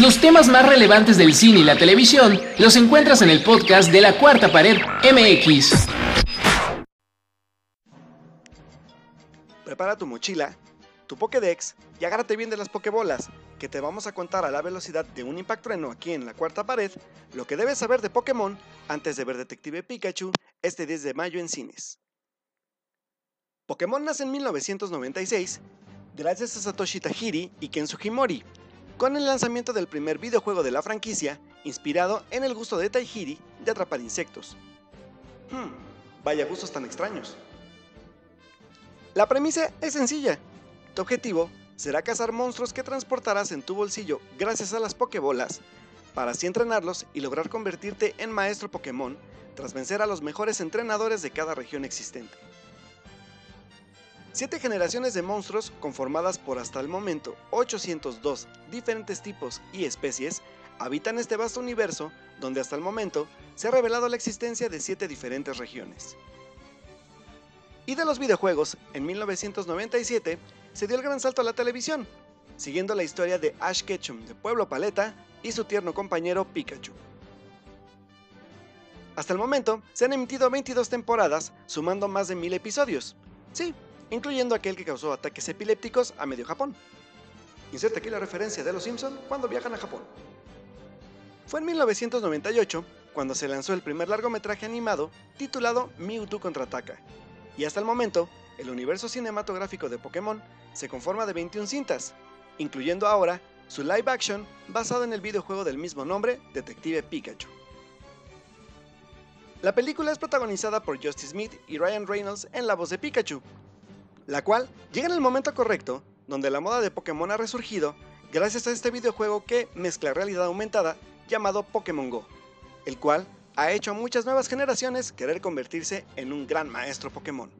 Los temas más relevantes del cine y la televisión los encuentras en el podcast de la Cuarta Pared MX. Prepara tu mochila, tu Pokédex y agárrate bien de las Pokébolas, que te vamos a contar a la velocidad de un impacto treno aquí en la Cuarta Pared lo que debes saber de Pokémon antes de ver Detective Pikachu este 10 de mayo en cines. Pokémon nace en 1996 gracias a Satoshi Tajiri y Ken Sugimori, con el lanzamiento del primer videojuego de la franquicia, inspirado en el gusto de Taihiri de atrapar insectos. Hmm, vaya gustos tan extraños. La premisa es sencilla. Tu objetivo será cazar monstruos que transportarás en tu bolsillo gracias a las Pokébolas, para así entrenarlos y lograr convertirte en maestro Pokémon tras vencer a los mejores entrenadores de cada región existente. Siete generaciones de monstruos conformadas por hasta el momento 802 diferentes tipos y especies habitan este vasto universo donde hasta el momento se ha revelado la existencia de siete diferentes regiones. Y de los videojuegos, en 1997 se dio el gran salto a la televisión, siguiendo la historia de Ash Ketchum de Pueblo Paleta y su tierno compañero Pikachu. Hasta el momento se han emitido 22 temporadas, sumando más de 1000 episodios. Sí, incluyendo aquel que causó ataques epilépticos a medio Japón. Inserte aquí la referencia de los Simpson cuando viajan a Japón. Fue en 1998 cuando se lanzó el primer largometraje animado titulado Mewtwo contraataca, y hasta el momento, el universo cinematográfico de Pokémon se conforma de 21 cintas, incluyendo ahora su live action basado en el videojuego del mismo nombre, Detective Pikachu. La película es protagonizada por Justin Smith y Ryan Reynolds en la voz de Pikachu, la cual llega en el momento correcto, donde la moda de Pokémon ha resurgido gracias a este videojuego que mezcla realidad aumentada llamado Pokémon Go, el cual ha hecho a muchas nuevas generaciones querer convertirse en un gran maestro Pokémon.